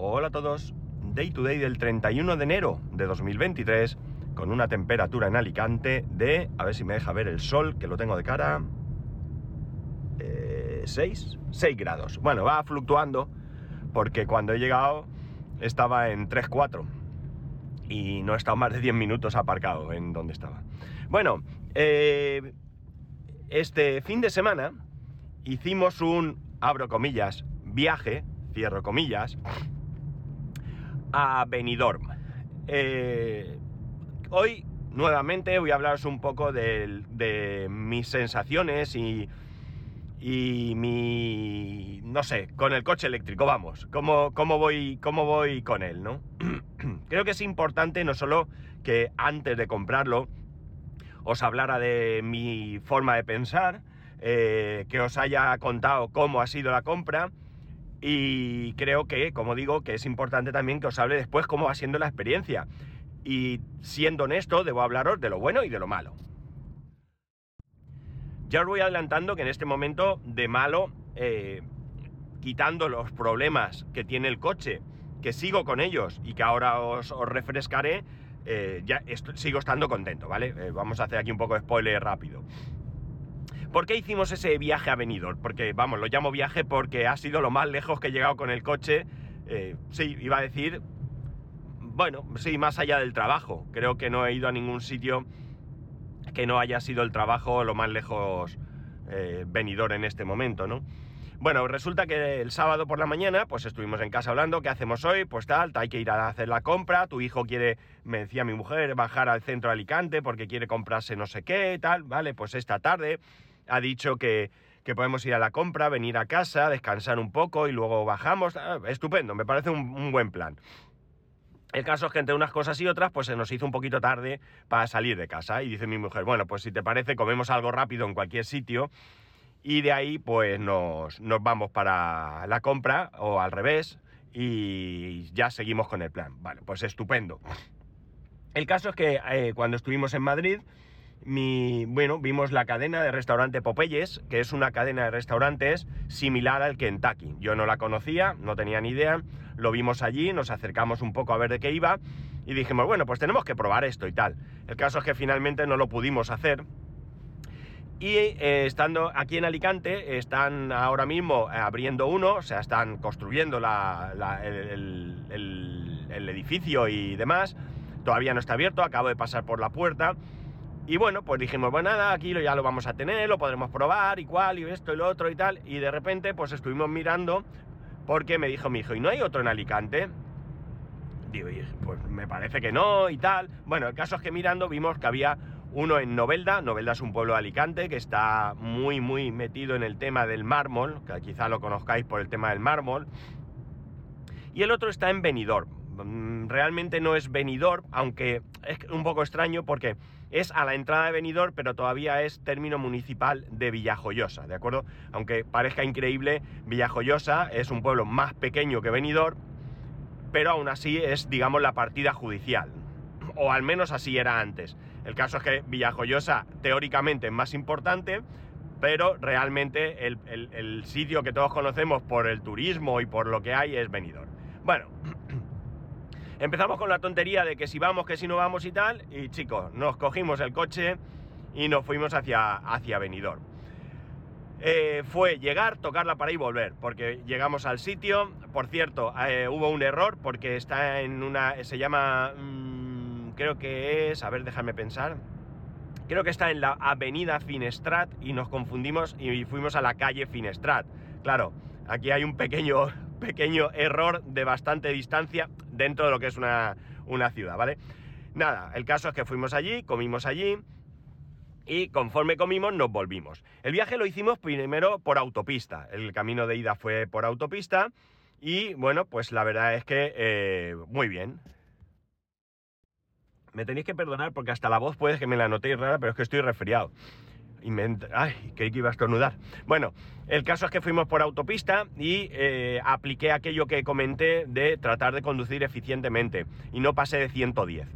Hola a todos. Day to day del 31 de enero de 2023 con una temperatura en Alicante de, a ver si me deja ver el sol, que lo tengo de cara, 6, eh, 6 grados. Bueno, va fluctuando porque cuando he llegado estaba en 3, 4 y no he estado más de 10 minutos aparcado en donde estaba. Bueno, eh, este fin de semana hicimos un, abro comillas, viaje, cierro comillas, a Benidorm. Eh, hoy nuevamente voy a hablaros un poco de, mis sensaciones y, mi... no sé, con el coche eléctrico, vamos, cómo, cómo, voy, cómo voy con él, ¿no? Creo que es importante no solo que antes de comprarlo os hablara de mi forma de pensar, eh, que os haya contado cómo ha sido la compra, y creo que, como digo, que es importante también que os hable después cómo va siendo la experiencia. Y siendo honesto, debo hablaros de lo bueno y de lo malo. Ya os voy adelantando que en este momento de malo, eh, quitando los problemas que tiene el coche, que sigo con ellos y que ahora os, refrescaré, eh, ya sigo estando contento, ¿vale? Eh, vamos a hacer aquí un poco de spoiler rápido. ¿Por qué hicimos ese viaje a Benidorm? Porque, vamos, lo llamo viaje porque ha sido lo más lejos que he llegado con el coche. Eh, sí, iba a decir, bueno, sí, más allá del trabajo. Creo que no he ido a ningún sitio que no haya sido el trabajo lo más lejos eh, venidor en este momento, ¿no? Bueno, resulta que el sábado por la mañana, pues estuvimos en casa hablando, ¿qué hacemos hoy? Pues tal, hay que ir a hacer la compra, tu hijo quiere, me decía mi mujer, bajar al centro de Alicante porque quiere comprarse no sé qué, tal, vale, pues esta tarde ha dicho que, podemos ir a la compra, venir a casa, descansar un poco y luego bajamos. Ah, estupendo, me parece un, buen plan. El caso es que entre unas cosas y otras, pues se nos hizo un poquito tarde para salir de casa. Y dice mi mujer, bueno, pues si te parece, comemos algo rápido en cualquier sitio. Y de ahí, pues nos, vamos para la compra o al revés. Y ya seguimos con el plan. Vale, pues estupendo. El caso es que eh, cuando estuvimos en Madrid, bueno, vimos la cadena de restaurante Popeyes, que es una cadena de restaurantes similar al Kentucky. Yo no la conocía, no tenía ni idea, lo vimos allí, nos acercamos un poco a ver de qué iba y dijimos, bueno, pues tenemos que probar esto y tal. El caso es que finalmente no lo pudimos hacer. Y eh, estando aquí en Alicante, están ahora mismo abriendo uno, o sea, están construyendo el edificio y demás. Todavía no está abierto, acabo de pasar por la puerta y bueno, pues dijimos, bueno, nada, aquí ya lo vamos a tener, lo podremos probar y cual, y esto y lo otro y tal. Y de repente, pues estuvimos mirando, porque me dijo mi hijo, ¿y no hay otro en Alicante? Digo, pues me parece que no y tal. Bueno, el caso es que mirando vimos que había uno en Novelda. Novelda es un pueblo de Alicante que está muy, muy metido en el tema del mármol, que quizá lo conozcáis por el tema del mármol. Y el otro está en Benidorm. Mm, realmente no es Benidorm, aunque es un poco extraño porque es a la entrada de Benidorm, pero todavía es término municipal de Villajoyosa, ¿de acuerdo? Aunque parezca increíble, Villajoyosa es un pueblo más pequeño que Benidorm, pero aún así es, digamos, la partida judicial. O al menos así era antes. El caso es que Villajoyosa teóricamente es más importante, pero realmente el, el sitio que todos conocemos por el turismo y por lo que hay es Benidorm. Bueno, Empezamos con la tontería de que si vamos, que si no vamos y tal, y chicos, nos cogimos el coche y nos fuimos hacia, hacia Benidorm. Eh, fue llegar, tocarla para y volver, porque llegamos al sitio. Por cierto, eh, hubo un error porque está en una. se llama. Mm, creo que es. A ver, déjame pensar. Creo que está en la avenida Finestrat y nos confundimos y fuimos a la calle Finestrat. Claro, aquí hay un pequeño, pequeño error de bastante distancia dentro de lo que es una, ciudad, ¿vale? Nada, el caso es que fuimos allí, comimos allí y conforme comimos nos volvimos. El viaje lo hicimos primero por autopista, el camino de ida fue por autopista y bueno, pues la verdad es que eh, muy bien. Me tenéis que perdonar porque hasta la voz puede que me la notéis rara, pero es que estoy resfriado. ¡Ay! Creí que iba a estornudar. Bueno, el caso es que fuimos por autopista y eh, apliqué aquello que comenté de tratar de conducir eficientemente y no pasé de 110.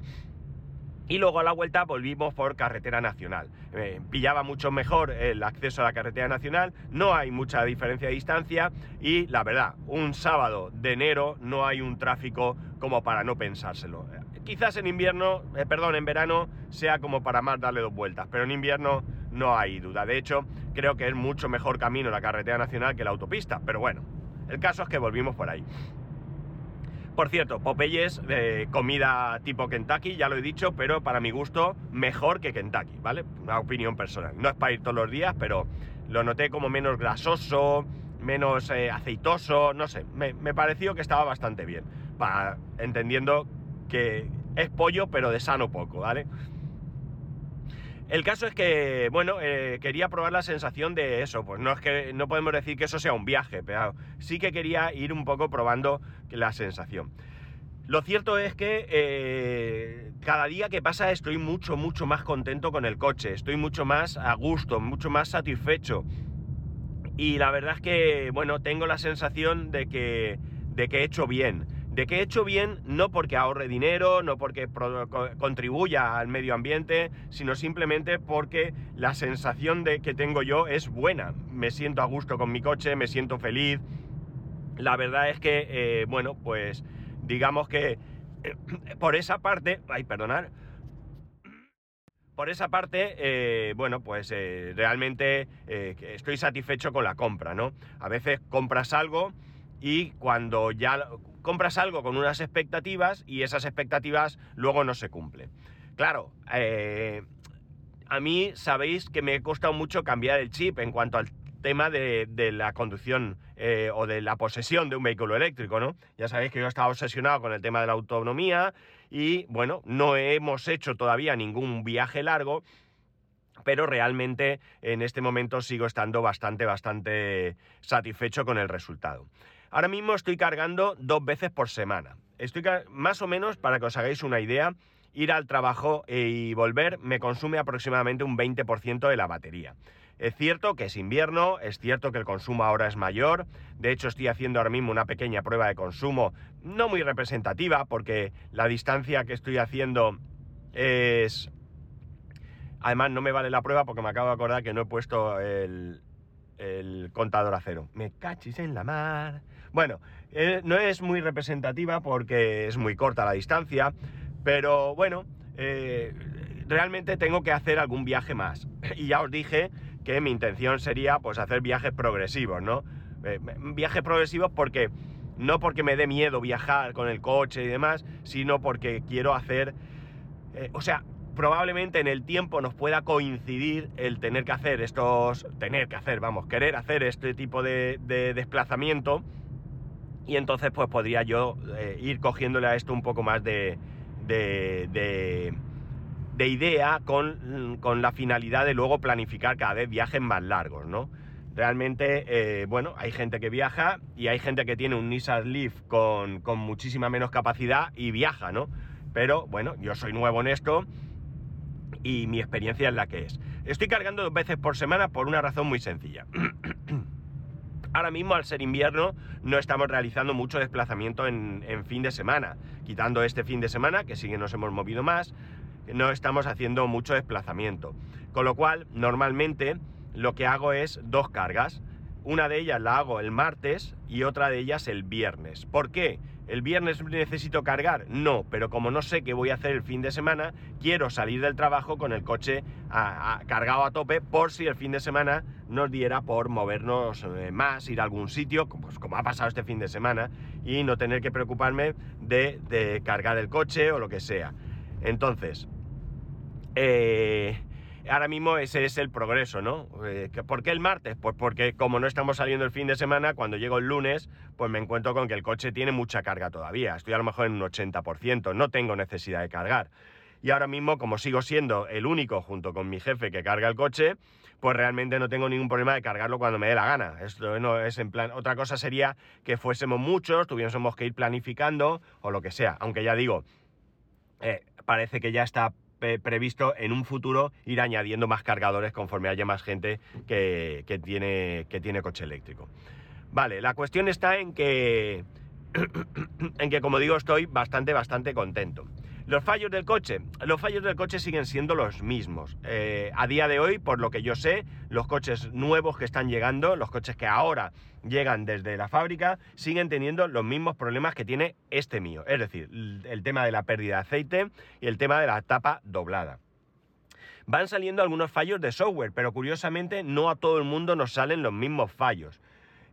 Y luego a la vuelta volvimos por carretera nacional. Eh, pillaba mucho mejor el acceso a la carretera nacional, no hay mucha diferencia de distancia y la verdad, un sábado de enero no hay un tráfico como para no pensárselo. Quizás en invierno, eh, perdón, en verano sea como para más darle dos vueltas, pero en invierno no hay duda. De hecho, creo que es mucho mejor camino la carretera nacional que la autopista, pero bueno, el caso es que volvimos por ahí. Por cierto, Popeyes, de comida tipo Kentucky, ya lo he dicho, pero para mi gusto mejor que Kentucky, ¿vale? Una opinión personal. No es para ir todos los días, pero lo noté como menos grasoso, menos eh, aceitoso, no sé, me, me, pareció que estaba bastante bien, para, entendiendo que es pollo, pero de sano poco, ¿vale? El caso es que, bueno, eh, quería probar la sensación de eso. Pues no es que no podemos decir que eso sea un viaje, pero sí que quería ir un poco probando la sensación. Lo cierto es que eh, cada día que pasa estoy mucho, mucho más contento con el coche, estoy mucho más a gusto, mucho más satisfecho. Y la verdad es que, bueno, tengo la sensación de que, de que he hecho bien de que he hecho bien no porque ahorre dinero, no porque contribuya al medio ambiente, sino simplemente porque la sensación de que tengo yo es buena. Me siento a gusto con mi coche, me siento feliz. La verdad es que, eh, bueno, pues digamos que por esa parte, ay, perdonar, por esa parte, eh, bueno, pues eh, realmente estoy satisfecho con la compra, ¿no? A veces compras algo y cuando ya compras algo con unas expectativas y esas expectativas luego no se cumplen. Claro, eh, a mí sabéis que me ha costado mucho cambiar el chip en cuanto al tema de, la conducción eh, o de la posesión de un vehículo eléctrico, ¿no? Ya sabéis que yo estaba obsesionado con el tema de la autonomía y, bueno, no hemos hecho todavía ningún viaje largo, pero realmente en este momento sigo estando bastante, bastante satisfecho con el resultado. Ahora mismo estoy cargando dos veces por semana. Estoy más o menos, para que os hagáis una idea, ir al trabajo y volver me consume aproximadamente un 20% de la batería. Es cierto que es invierno, es cierto que el consumo ahora es mayor, de hecho estoy haciendo ahora mismo una pequeña prueba de consumo, no muy representativa, porque la distancia que estoy haciendo es... Además no me vale la prueba porque me acabo de acordar que no he puesto el, el contador a cero. Me cachis en la mar. Bueno, eh, no es muy representativa porque es muy corta la distancia, pero bueno, eh, realmente tengo que hacer algún viaje más. Y ya os dije que mi intención sería pues hacer viajes progresivos, ¿no? Eh, viajes progresivos porque no porque me dé miedo viajar con el coche y demás, sino porque quiero hacer, o sea, probablemente en el tiempo nos pueda coincidir el tener que hacer estos, tener que hacer, vamos, querer hacer este tipo de desplazamiento y entonces pues podría yo eh, ir cogiéndole a esto un poco más de, de, idea con, la finalidad de luego planificar cada vez viajes más largos, ¿no? Realmente, eh, bueno, hay gente que viaja y hay gente que tiene un Nissan Leaf con, con muchísima menos capacidad y viaja, ¿no? Pero bueno, yo soy nuevo en esto y mi experiencia es la que es. Estoy cargando dos veces por semana por una razón muy sencilla. Ahora mismo, al ser invierno, no estamos realizando mucho desplazamiento en, fin de semana. Quitando este fin de semana, que sí que nos hemos movido más, no estamos haciendo mucho desplazamiento. Con lo cual, normalmente lo que hago es dos cargas. Una de ellas la hago el martes y otra de ellas el viernes. ¿Por qué? ¿El viernes necesito cargar? No, pero como no sé qué voy a hacer el fin de semana, quiero salir del trabajo con el coche cargado a tope por si el fin de semana nos diera por movernos eh, más, ir a algún sitio, pues como ha pasado este fin de semana, y no tener que preocuparme de, cargar el coche o lo que sea. Entonces, eh, ahora mismo ese es el progreso, ¿no? Eh, ¿Por qué el martes? Pues porque como no estamos saliendo el fin de semana, cuando llego el lunes, pues me encuentro con que el coche tiene mucha carga todavía. Estoy a lo mejor en un 80%, no tengo necesidad de cargar. Y ahora mismo, como sigo siendo el único junto con mi jefe que carga el coche, pues realmente no tengo ningún problema de cargarlo cuando me dé la gana. Esto no es en plan. Otra cosa sería que fuésemos muchos, tuviésemos que ir planificando o lo que sea. Aunque ya digo, eh, parece que ya está previsto en un futuro ir añadiendo más cargadores conforme haya más gente que, tiene, que tiene coche eléctrico. Vale, la cuestión está en que, en que, como digo, estoy bastante, bastante contento. Los fallos del coche. Los fallos del coche siguen siendo los mismos. Eh, a día de hoy, por lo que yo sé, los coches nuevos que están llegando, los coches que ahora llegan desde la fábrica, siguen teniendo los mismos problemas que tiene este mío. Es decir, el tema de la pérdida de aceite y el tema de la tapa doblada. Van saliendo algunos fallos de software, pero curiosamente no a todo el mundo nos salen los mismos fallos.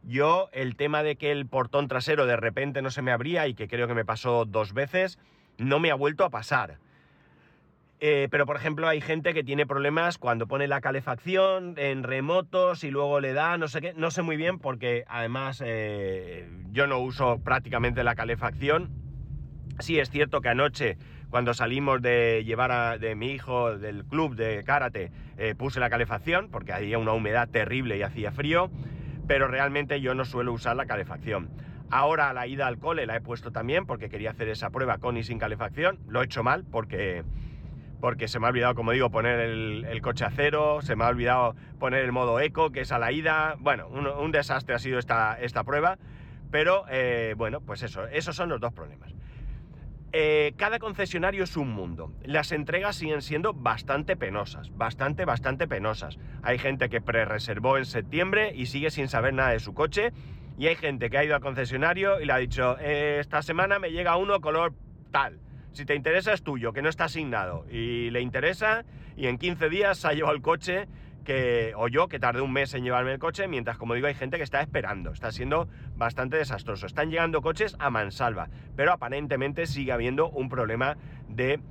Yo, el tema de que el portón trasero de repente no se me abría y que creo que me pasó dos veces, no me ha vuelto a pasar. Eh, pero por ejemplo hay gente que tiene problemas cuando pone la calefacción en remotos y luego le da, no sé qué, no sé muy bien porque además eh, yo no uso prácticamente la calefacción. Sí es cierto que anoche cuando salimos de llevar a de mi hijo del club de karate eh, puse la calefacción porque había una humedad terrible y hacía frío, pero realmente yo no suelo usar la calefacción. Ahora la ida al cole la he puesto también porque quería hacer esa prueba con y sin calefacción. Lo he hecho mal porque, porque se me ha olvidado, como digo, poner el, coche a cero, se me ha olvidado poner el modo eco, que es a la ida. Bueno, un, desastre ha sido esta, esta prueba. Pero eh, bueno, pues eso, esos son los dos problemas. Eh, cada concesionario es un mundo. Las entregas siguen siendo bastante penosas, bastante, bastante penosas. Hay gente que pre-reservó en septiembre y sigue sin saber nada de su coche y hay gente que ha ido al concesionario y le ha dicho, eh, esta semana me llega uno color tal. Si te interesa es tuyo, que no está asignado. Y le interesa y en 15 días se ha llevado el coche que, o yo, que tardé un mes en llevarme el coche, mientras, como digo, hay gente que está esperando. Está siendo bastante desastroso. Están llegando coches a mansalva, pero aparentemente sigue habiendo un problema de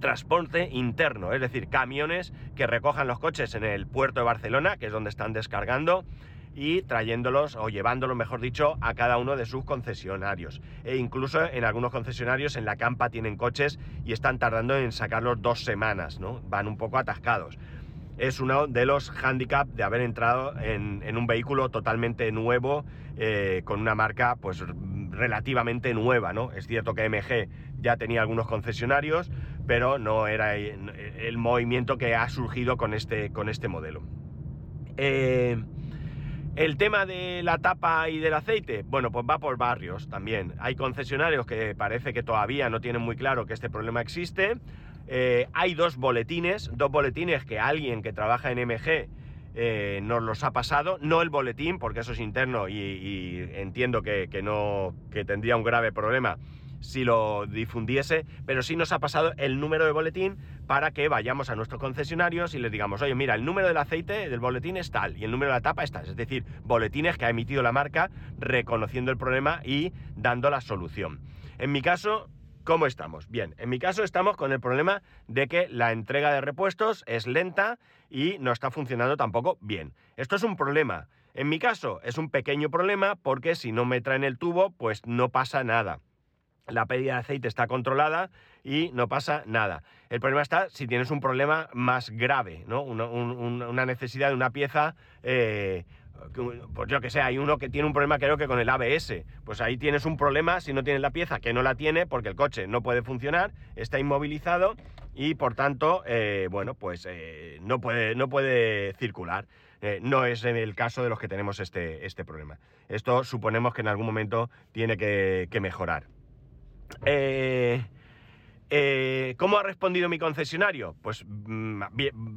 transporte interno, es decir, camiones que recojan los coches en el puerto de Barcelona, que es donde están descargando, y trayéndolos o llevándolos, mejor dicho, a cada uno de sus concesionarios. E incluso en algunos concesionarios en la campa tienen coches y están tardando en sacarlos dos semanas, ¿no? Van un poco atascados. Es uno de los handicaps de haber entrado en, un vehículo totalmente nuevo, eh, con una marca pues relativamente nueva, ¿no? Es cierto que MG ya tenía algunos concesionarios, pero no era el movimiento que ha surgido con este, con este modelo. Eh, el tema de la tapa y del aceite, bueno, pues va por barrios también. Hay concesionarios que parece que todavía no tienen muy claro que este problema existe. Eh, hay dos boletines, dos boletines que alguien que trabaja en MG eh, nos los ha pasado, no el boletín, porque eso es interno y, entiendo que, que, no, que tendría un grave problema si lo difundiese, pero sí nos ha pasado el número de boletín para que vayamos a nuestros concesionarios y les digamos, oye, mira, el número del aceite del boletín es tal y el número de la tapa es tal. Es decir, boletines que ha emitido la marca reconociendo el problema y dando la solución. En mi caso, ¿cómo estamos? Bien, en mi caso estamos con el problema de que la entrega de repuestos es lenta y no está funcionando tampoco bien. Esto es un problema. En mi caso es un pequeño problema porque si no me traen el tubo, pues no pasa nada la pérdida de aceite está controlada y no pasa nada. El problema está si tienes un problema más grave, ¿no? Una, necesidad de una pieza, eh, pues yo que sé, hay uno que tiene un problema creo que con el ABS, pues ahí tienes un problema si no tienes la pieza, que no la tiene porque el coche no puede funcionar, está inmovilizado y por tanto, eh, bueno, pues eh, no, puede, no puede circular. no es en el caso de los que tenemos este, este problema. Esto suponemos que en algún momento tiene que mejorar. Eh, eh, ¿Cómo ha respondido mi concesionario? Pues mm,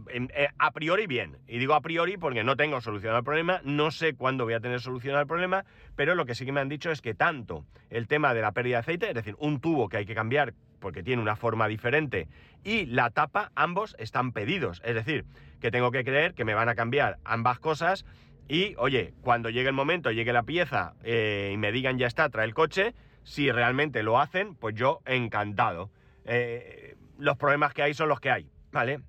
eh, a priori bien. Y digo a priori porque no tengo solución al problema, no sé cuándo voy a tener solución al problema, pero lo que sí que me han dicho es que tanto el tema de la pérdida de aceite, es decir, un tubo que hay que cambiar porque tiene una forma diferente, y la tapa, ambos están pedidos. Es decir, que tengo que creer que me van a cambiar ambas cosas y, oye, cuando llegue el momento, llegue la pieza y me digan ya está, trae el coche, si realmente lo hacen, pues yo encantado. Eh, los problemas que hay son los que hay, ¿vale?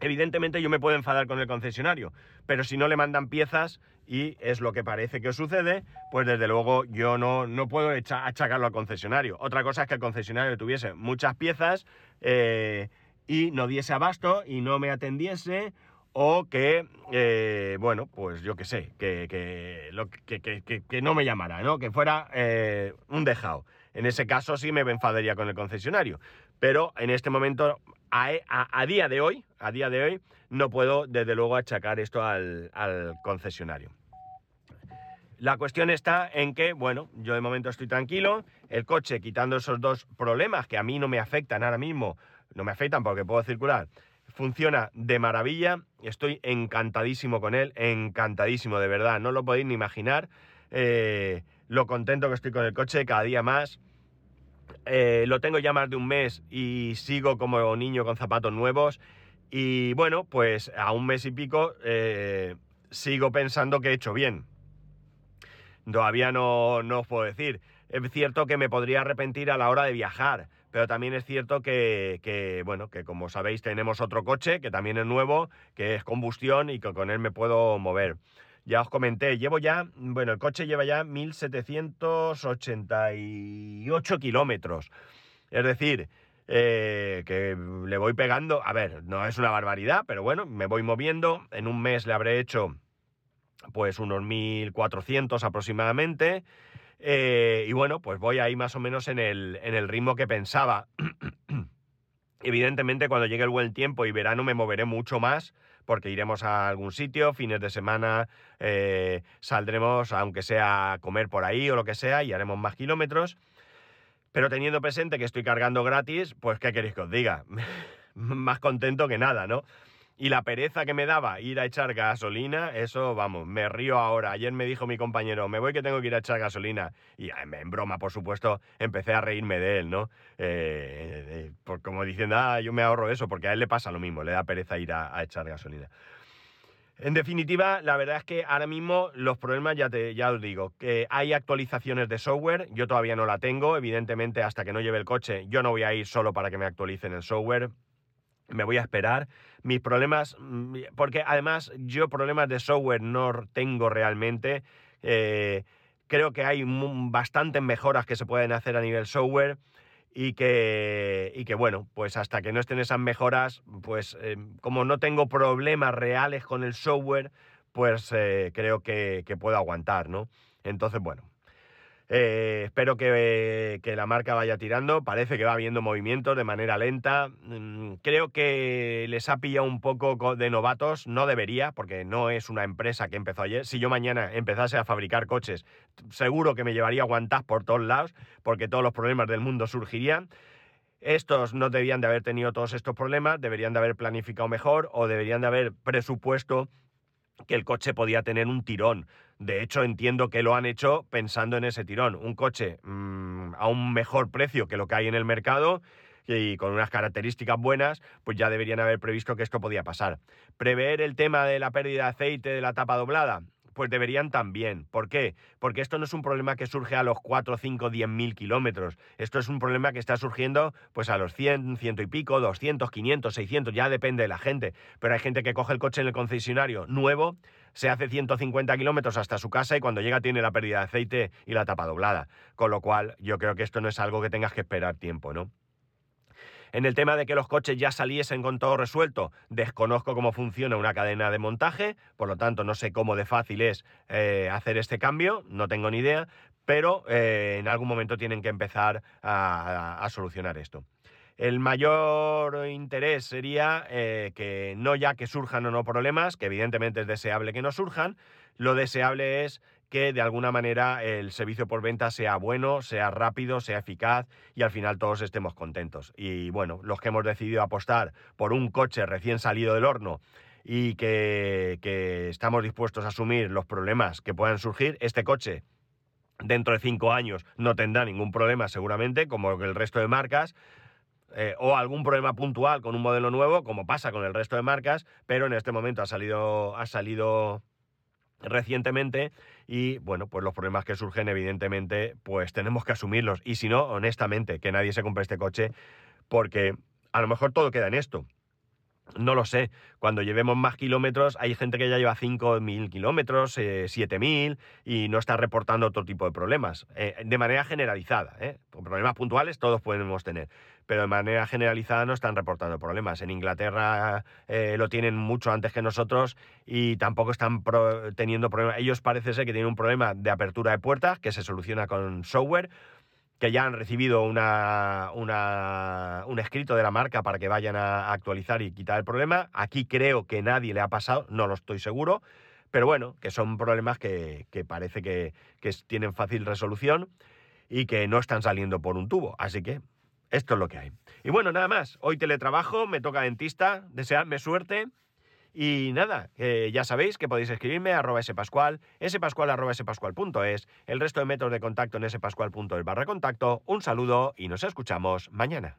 Evidentemente yo me puedo enfadar con el concesionario, pero si no le mandan piezas y es lo que parece que sucede, pues desde luego yo no, no puedo achacarlo al concesionario. Otra cosa es que el concesionario tuviese muchas piezas eh, y no diese abasto y no me atendiese o que, eh, bueno, pues yo qué sé, que, que, no me llamara, ¿no? Que fuera eh, un dejado. En ese caso sí me enfadaría con el concesionario. Pero en este momento, a, día de hoy, a día de hoy, no puedo desde luego achacar esto al, al concesionario. La cuestión está en que, bueno, yo de momento estoy tranquilo, el coche quitando esos dos problemas que a mí no me afectan ahora mismo, no me afectan porque puedo circular, funciona de maravilla, estoy encantadísimo con él, encantadísimo de verdad, no lo podéis ni imaginar eh, lo contento que estoy con el coche cada día más. Eh, lo tengo ya más de un mes y sigo como niño con zapatos nuevos. Y bueno, pues a un mes y pico eh, sigo pensando que he hecho bien. Todavía no, no os puedo decir. Es cierto que me podría arrepentir a la hora de viajar, pero también es cierto que, bueno, que como sabéis tenemos otro coche que también es nuevo, que es combustión y que con él me puedo mover. Ya os comenté, llevo ya, bueno, el coche lleva ya 1788 kilómetros. Es decir, eh, que le voy pegando, a ver, no es una barbaridad, pero bueno, me voy moviendo. En un mes le habré hecho pues unos 1400 aproximadamente. Eh, y bueno, pues voy ahí más o menos en el, en el ritmo que pensaba. Evidentemente, cuando llegue el buen tiempo y verano me moveré mucho más, porque iremos a algún sitio, fines de semana eh, saldremos, aunque sea a comer por ahí o lo que sea, y haremos más kilómetros. Pero teniendo presente que estoy cargando gratis, pues ¿qué queréis que os diga? más contento que nada, ¿no? Y la pereza que me daba ir a echar gasolina, eso, vamos, me río ahora. Ayer me dijo mi compañero, me voy que tengo que ir a echar gasolina. Y en broma, por supuesto, empecé a reírme de él, ¿no? Eh, eh como diciendo, ah, yo me ahorro eso, porque a él le pasa lo mismo, le da pereza ir a, echar gasolina. En definitiva, la verdad es que ahora mismo los problemas, ya, te, ya os digo, que hay actualizaciones de software, yo todavía no la tengo, evidentemente hasta que no lleve el coche, yo no voy a ir solo para que me actualicen el software, me voy a esperar. Mis problemas, mm, porque además yo problemas de software no tengo realmente. Eh, creo que hay bastantes mejoras que se pueden hacer a nivel software y que, y que bueno, pues hasta que no estén esas mejoras, pues eh, como no tengo problemas reales con el software, pues eh, creo que, que puedo aguantar, ¿no? Entonces, bueno, eh, espero que, la marca vaya tirando. Parece que va habiendo movimientos de manera lenta. Mm, creo que les ha pillado un poco de novatos. No debería, porque no es una empresa que empezó ayer. Si yo mañana empezase a fabricar coches, seguro que me llevaría aguantar por todos lados, porque todos los problemas del mundo surgirían. Estos no debían de haber tenido todos estos problemas, deberían de haber planificado mejor o deberían de haber presupuesto que el coche podía tener un tirón. De hecho, entiendo que lo han hecho pensando en ese tirón. Un coche mm, a un mejor precio que lo que hay en el mercado y con unas características buenas, pues ya deberían haber previsto que esto podía pasar. Prever el tema de la pérdida de aceite de la tapa doblada, pues deberían también. ¿Por qué? Porque esto no es un problema que surge a los 4, 5, 10 mil kilómetros. Esto es un problema que está surgiendo pues a los 100, ciento y pico, 200, 500, 600, ya depende de la gente. Pero hay gente que coge el coche en el concesionario nuevo, se hace 150 kilómetros hasta su casa y cuando llega tiene la pérdida de aceite y la tapa doblada. Con lo cual yo creo que esto no es algo que tengas que esperar tiempo, ¿no? En el tema de que los coches ya saliesen con todo resuelto, desconozco cómo funciona una cadena de montaje, por lo tanto no sé cómo de fácil es eh, hacer este cambio, no tengo ni idea, pero eh, en algún momento tienen que empezar a, solucionar esto. El mayor interés sería eh, que no ya que surjan o no problemas, que evidentemente es deseable que no surjan, lo deseable es que de alguna manera el servicio por venta sea bueno, sea rápido, sea eficaz y al final todos estemos contentos. Y bueno, los que hemos decidido apostar por un coche recién salido del horno y que, estamos dispuestos a asumir los problemas que puedan surgir, este coche dentro de cinco años no tendrá ningún problema seguramente, como el resto de marcas, eh, o algún problema puntual con un modelo nuevo, como pasa con el resto de marcas, pero en este momento ha salido, ha salido recientemente y bueno, pues los problemas que surgen evidentemente pues tenemos que asumirlos y si no, honestamente, que nadie se compre este coche porque a lo mejor todo queda en esto. No lo sé. Cuando llevemos más kilómetros, hay gente que ya lleva 5.000 kilómetros, 7.000 eh, y no está reportando otro tipo de problemas. Eh, de manera generalizada. ¿eh? Problemas puntuales todos podemos tener, pero de manera generalizada no están reportando problemas. En Inglaterra lo tienen mucho antes que nosotros y tampoco están teniendo problemas. Ellos parece ser que tienen un problema de apertura de puertas que se soluciona con software que ya han recibido una, un escrito de la marca para que vayan a actualizar y quitar el problema. Aquí creo que nadie le ha pasado, no lo estoy seguro, Pero bueno, que son problemas que, parece que tienen fácil resolución y que no están saliendo por un tubo. Así que esto es lo que hay. Y bueno, nada más. Hoy teletrabajo, me toca dentista, deseadme suerte. Y nada, ya sabéis que podéis escribirme a arroba spascual, spascual arroba el resto de métodos de contacto en spascual.es barra contacto. Un saludo y nos escuchamos mañana.